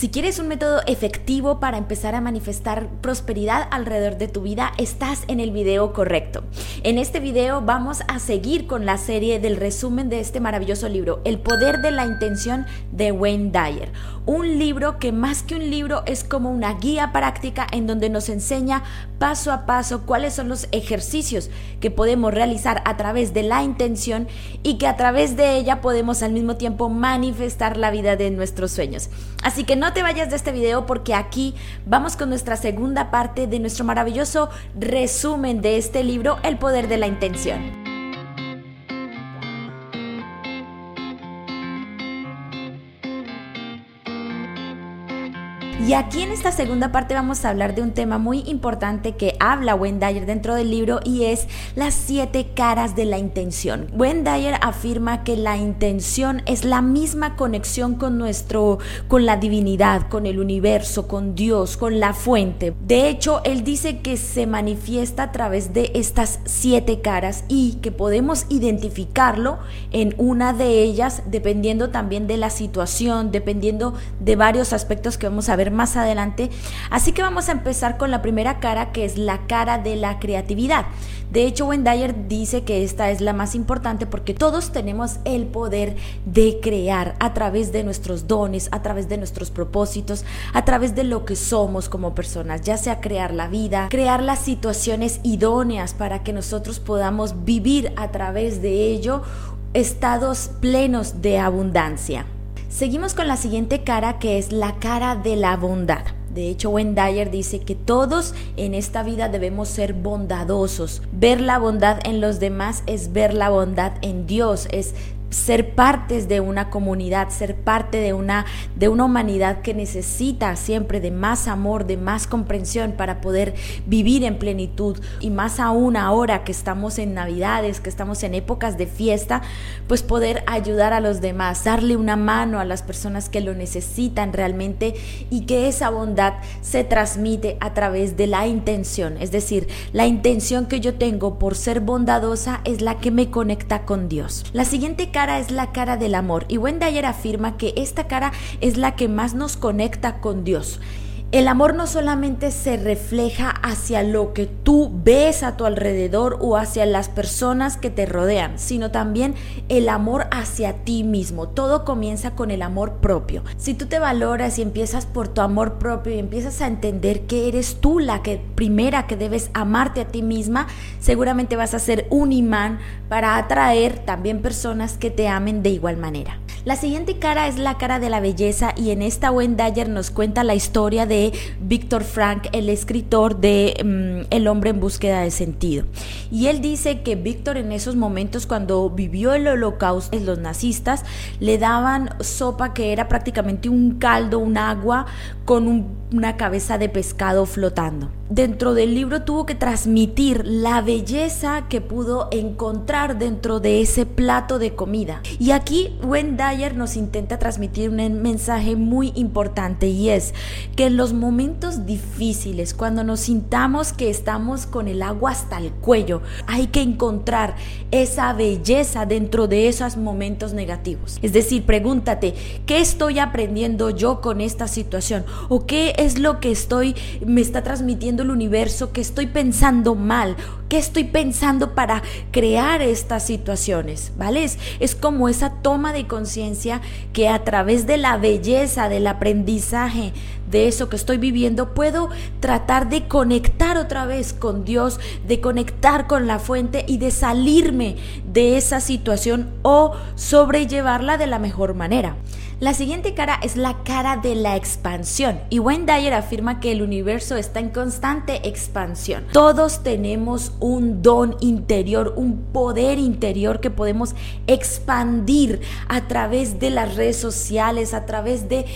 Si quieres un método efectivo para empezar a manifestar prosperidad alrededor de tu vida, estás en el video correcto. En este video vamos a seguir con la serie del resumen de este maravilloso libro, El poder de la intención de Wayne Dyer. Un libro que más que un libro es como una guía práctica en donde nos enseña paso a paso cuáles son los ejercicios que podemos realizar a través de la intención y que a través de ella podemos al mismo tiempo manifestar la vida de nuestros sueños. Así que no te vayas de este video porque aquí vamos con nuestra segunda parte de nuestro maravilloso resumen de este libro, El poder de la intención. Y aquí en esta segunda parte vamos a hablar de un tema muy importante que habla Wendayer dentro del libro y es las siete caras de la intención. Wendayer afirma que la intención es la misma conexión con nuestro, con la divinidad, con el universo, con Dios, con la fuente. De hecho, él dice que se manifiesta a través de estas siete caras y que podemos identificarlo en una de ellas dependiendo también de la situación, dependiendo de varios aspectos que vamos a ver más adelante. Así que vamos a empezar con la primera cara, que es la cara de la creatividad. De hecho, Wendayer dice que esta es la más importante porque todos tenemos el poder de crear a través de nuestros dones, a través de nuestros propósitos, a través de lo que somos como personas, ya sea crear la vida, crear las situaciones idóneas para que nosotros podamos vivir a través de ello estados plenos de abundancia. Seguimos con la siguiente cara que es la cara de la bondad. De hecho, Dyer dice que todos en esta vida debemos ser bondadosos. Ver la bondad en los demás es ver la bondad en Dios, es ser partes de una comunidad, ser parte de una, de una humanidad que necesita siempre de más amor, de más comprensión para poder vivir en plenitud. Y más aún ahora que estamos en Navidades, que estamos en épocas de fiesta, pues poder ayudar a los demás, darle una mano a las personas que lo necesitan realmente y que esa bondad se transmite a través de la intención. Es decir, la intención que yo tengo por ser bondadosa es la que me conecta con Dios. La siguiente cara es la cara del amor y Wendayer afirma que esta cara es la que más nos conecta con Dios. El amor no solamente se refleja hacia lo que tú ves a tu alrededor o hacia las personas que te rodean, sino también el amor hacia ti mismo. Todo comienza con el amor propio. Si tú te valoras y empiezas por tu amor propio y empiezas a entender que eres tú la que primera que debes amarte a ti misma, seguramente vas a ser un imán para atraer también personas que te amen de igual manera. La siguiente cara es la cara de la belleza y en esta Wendayer nos cuenta la historia de Víctor Frank, el escritor de mm, El hombre en búsqueda de sentido. Y él dice que Víctor en esos momentos cuando vivió el holocausto, los nazistas le daban sopa que era prácticamente un caldo, un agua con una cabeza de pescado flotando. Dentro del libro tuvo que transmitir la belleza que pudo encontrar dentro de ese plato de comida. Y aquí Wendayer nos intenta transmitir un mensaje muy importante y es que en los momentos difíciles, cuando nos sintamos que estamos con el agua hasta el cuello, hay que encontrar esa belleza dentro de esos momentos negativos. Es decir, pregúntate, ¿qué estoy aprendiendo yo con esta situación? ¿O qué es lo que estoy me está transmitiendo el universo que estoy pensando mal? ¿Qué estoy pensando para crear estas situaciones? ¿Vale? Es, como esa toma de conciencia que a través de la belleza, del aprendizaje, de eso que estoy viviendo, puedo tratar de conectar otra vez con Dios, de conectar con la fuente y de salirme de esa situación o sobrellevarla de la mejor manera. La siguiente cara es la cara de la expansión y Wayne Dyer afirma que el universo está en constante expansión. Todos tenemos un don interior, un poder interior que podemos expandir a través de las redes sociales, a través de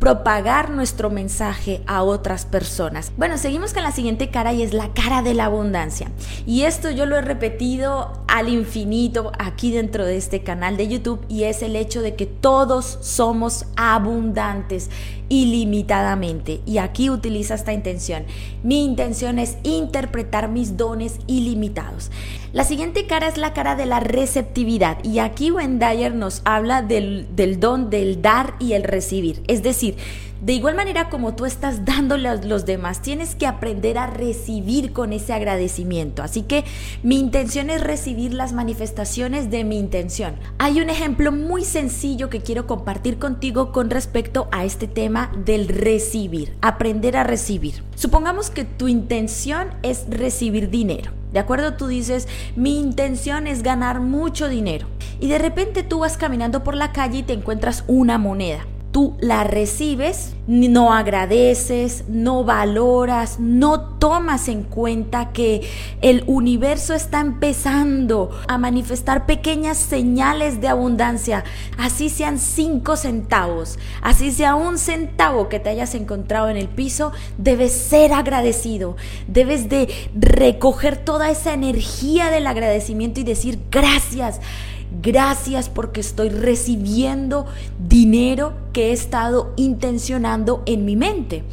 propagar nuestro mensaje a otras personas. Bueno, seguimos con la siguiente cara y es la cara de la abundancia. Y esto yo lo he repetido al infinito aquí dentro de este canal de YouTube y es el hecho de que todos somos abundantes ilimitadamente. Y aquí utiliza esta intención. Mi intención es interpretar mis dones ilimitados. La siguiente cara es la cara de la receptividad. Y aquí Wendayer nos habla del, del don del dar y el recibir. Es decir, De igual manera como tú estás dándole a los demás, tienes que aprender a recibir con ese agradecimiento. Así que mi intención es recibir las manifestaciones de mi intención. Hay un ejemplo muy sencillo que quiero compartir contigo con respecto a este tema del recibir, aprender a recibir. Supongamos que tu intención es recibir dinero. ¿De acuerdo? Tú dices, mi intención es ganar mucho dinero. Y de repente tú vas caminando por la calle y te encuentras una moneda tú la recibes, no agradeces, no valoras, no tomas en cuenta que el universo está empezando a manifestar pequeñas señales de abundancia, así sean cinco centavos, así sea un centavo que te hayas encontrado en el piso, debes ser agradecido, debes de recoger toda esa energía del agradecimiento y decir gracias Gracias porque estoy recibiendo dinero que he estado intencionando en mi mente.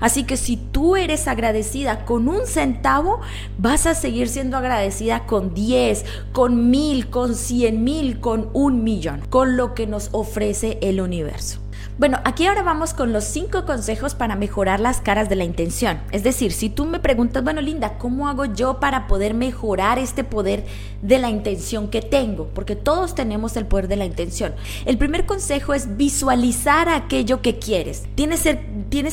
Así que si tú eres agradecida con un centavo, vas a seguir siendo agradecida con 10, con mil, con cien mil, con un millón, con lo que nos ofrece el universo. Bueno, aquí ahora vamos con los cinco consejos para mejorar las caras de la intención. Es decir, si tú me preguntas, bueno, Linda, ¿cómo hago yo para poder mejorar este poder de la intención que tengo? Porque todos tenemos el poder de la intención. El primer consejo es visualizar aquello que quieres. Tienes,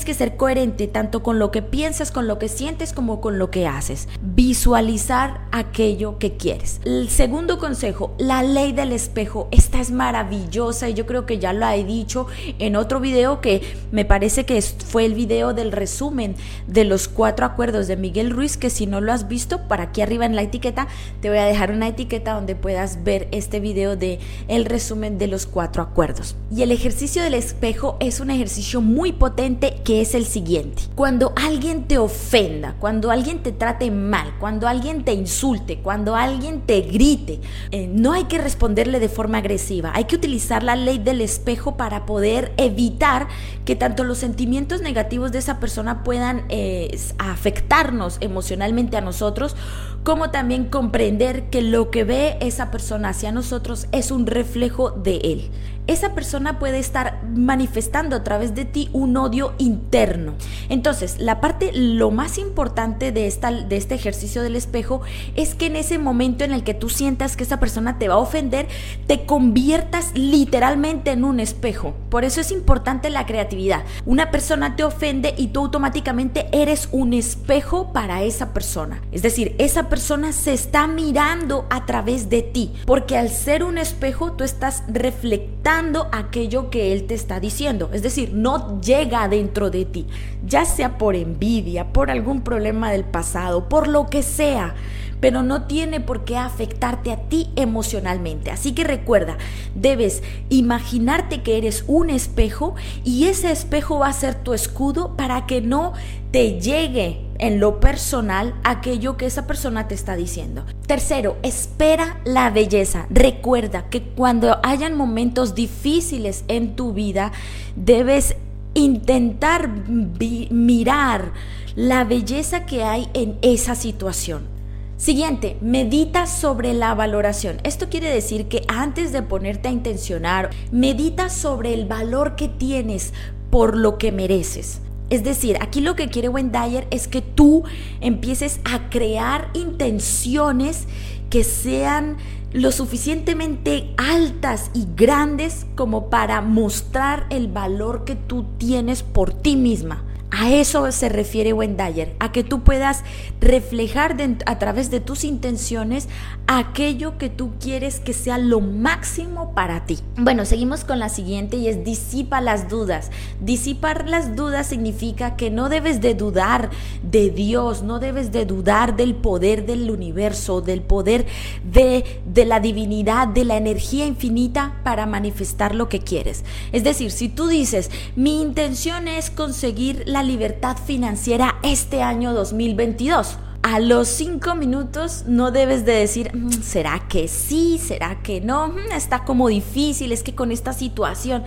que ser coherente tanto con lo que piensas, con lo que sientes, como con lo que haces. Visualizar aquello que quieres. El segundo consejo, la ley del espejo. Esta es maravillosa y yo creo que ya lo he dicho en en otro video que me parece que fue el video del resumen de los cuatro acuerdos de Miguel Ruiz, que si no lo has visto, para aquí arriba en la etiqueta te voy a dejar una etiqueta donde puedas ver este video de el resumen de los cuatro acuerdos. Y el ejercicio del espejo es un ejercicio muy potente que es el siguiente. Cuando alguien te ofenda, cuando alguien te trate mal, cuando alguien te insulte, cuando alguien te grite, eh, no hay que responderle de forma agresiva, hay que utilizar la ley del espejo para poder evitar que tanto los sentimientos negativos de esa persona puedan eh, afectarnos emocionalmente a nosotros, como también comprender que lo que ve esa persona hacia nosotros es un reflejo de él esa persona puede estar manifestando a través de ti un odio interno. Entonces, la parte, lo más importante de, esta, de este ejercicio del espejo es que en ese momento en el que tú sientas que esa persona te va a ofender, te conviertas literalmente en un espejo. Por eso es importante la creatividad. Una persona te ofende y tú automáticamente eres un espejo para esa persona. Es decir, esa persona se está mirando a través de ti, porque al ser un espejo tú estás reflectando aquello que Él te está diciendo. Es decir, no llega dentro de ti, ya sea por envidia, por algún problema del pasado, por lo que sea pero no tiene por qué afectarte a ti emocionalmente. Así que recuerda, debes imaginarte que eres un espejo y ese espejo va a ser tu escudo para que no te llegue en lo personal aquello que esa persona te está diciendo. Tercero, espera la belleza. Recuerda que cuando hayan momentos difíciles en tu vida, debes intentar mirar la belleza que hay en esa situación. Siguiente, medita sobre la valoración. Esto quiere decir que antes de ponerte a intencionar, medita sobre el valor que tienes por lo que mereces. Es decir, aquí lo que quiere Wendayer es que tú empieces a crear intenciones que sean lo suficientemente altas y grandes como para mostrar el valor que tú tienes por ti misma. A eso se refiere Wendayer, a que tú puedas reflejar a través de tus intenciones aquello que tú quieres que sea lo máximo para ti. Bueno, seguimos con la siguiente y es disipa las dudas. Disipar las dudas significa que no debes de dudar de Dios, no debes de dudar del poder del universo, del poder de, de la divinidad, de la energía infinita para manifestar lo que quieres. Es decir, si tú dices, mi intención es conseguir la libertad financiera este año 2022. A los cinco minutos no debes de decir, mm, ¿será que sí? ¿Será que no? Mm, está como difícil, es que con esta situación...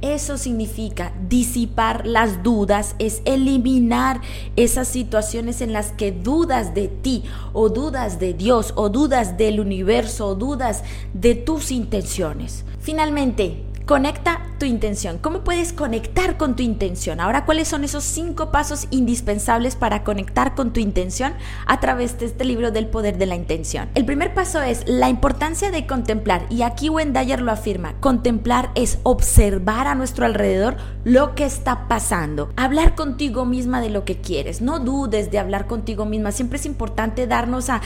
Eso significa disipar las dudas, es eliminar esas situaciones en las que dudas de ti o dudas de Dios o dudas del universo o dudas de tus intenciones. Finalmente, Conecta tu intención. ¿Cómo puedes conectar con tu intención? Ahora, ¿cuáles son esos cinco pasos indispensables para conectar con tu intención a través de este libro del poder de la intención? El primer paso es la importancia de contemplar. Y aquí Wendayer lo afirma. Contemplar es observar a nuestro alrededor lo que está pasando. Hablar contigo misma de lo que quieres. No dudes de hablar contigo misma. Siempre es importante darnos a,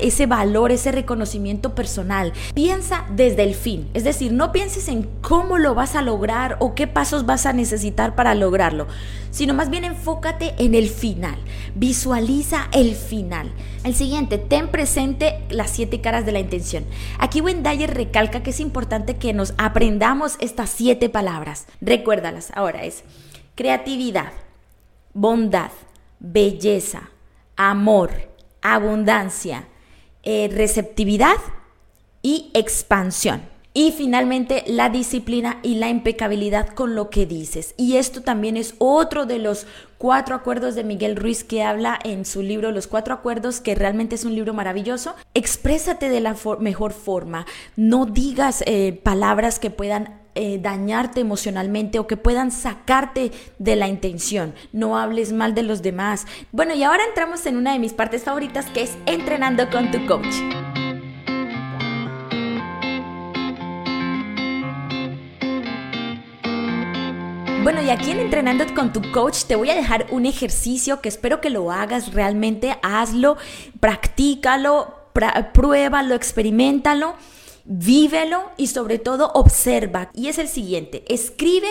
ese valor, ese reconocimiento personal. Piensa desde el fin. Es decir, no pienses en cómo lo vas a lograr o qué pasos vas a necesitar para lograrlo, sino más bien enfócate en el final, visualiza el final. El siguiente, ten presente las siete caras de la intención. Aquí Wendayer recalca que es importante que nos aprendamos estas siete palabras. Recuérdalas, ahora es creatividad, bondad, belleza, amor, abundancia, eh, receptividad y expansión. Y finalmente la disciplina y la impecabilidad con lo que dices. Y esto también es otro de los cuatro acuerdos de Miguel Ruiz que habla en su libro Los cuatro acuerdos, que realmente es un libro maravilloso. Exprésate de la mejor forma. No digas eh, palabras que puedan eh, dañarte emocionalmente o que puedan sacarte de la intención. No hables mal de los demás. Bueno, y ahora entramos en una de mis partes favoritas que es entrenando con tu coach. Bueno, y aquí en Entrenando con tu coach te voy a dejar un ejercicio que espero que lo hagas realmente, hazlo, practícalo, pruébalo, experimentalo, vívelo y sobre todo observa. Y es el siguiente, escribe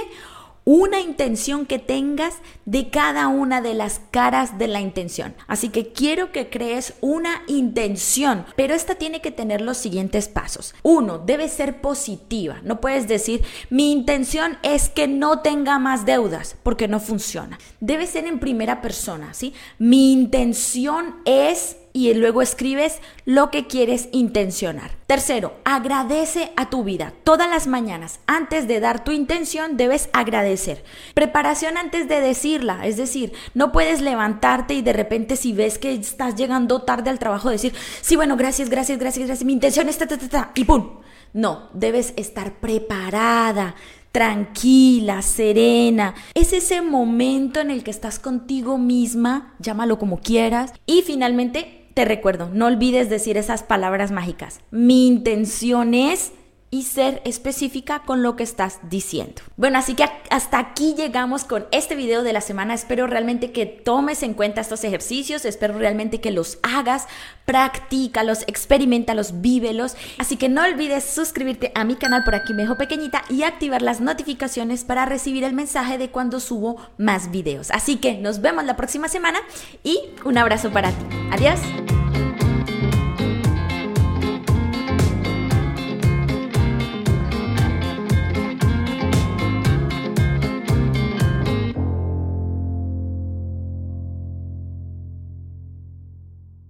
una intención que tengas de cada una de las caras de la intención. Así que quiero que crees una intención, pero esta tiene que tener los siguientes pasos. Uno, debe ser positiva. No puedes decir, mi intención es que no tenga más deudas, porque no funciona. Debe ser en primera persona, ¿sí? Mi intención es y luego escribes lo que quieres intencionar. Tercero, agradece a tu vida. Todas las mañanas, antes de dar tu intención, debes agradecer. Preparación antes de decirla, es decir, no puedes levantarte y de repente si ves que estás llegando tarde al trabajo decir, sí, bueno, gracias, gracias, gracias, gracias, mi intención es ta, ta, ta, ta, y ¡pum! No, debes estar preparada, tranquila, serena. Es ese momento en el que estás contigo misma, llámalo como quieras, y finalmente te recuerdo, no olvides decir esas palabras mágicas. Mi intención es y ser específica con lo que estás diciendo. Bueno, así que hasta aquí llegamos con este video de la semana. Espero realmente que tomes en cuenta estos ejercicios, espero realmente que los hagas, practícalos, experimentalos, vívelos. Así que no olvides suscribirte a mi canal por aquí mejor pequeñita y activar las notificaciones para recibir el mensaje de cuando subo más videos. Así que nos vemos la próxima semana y un abrazo para ti. Adiós.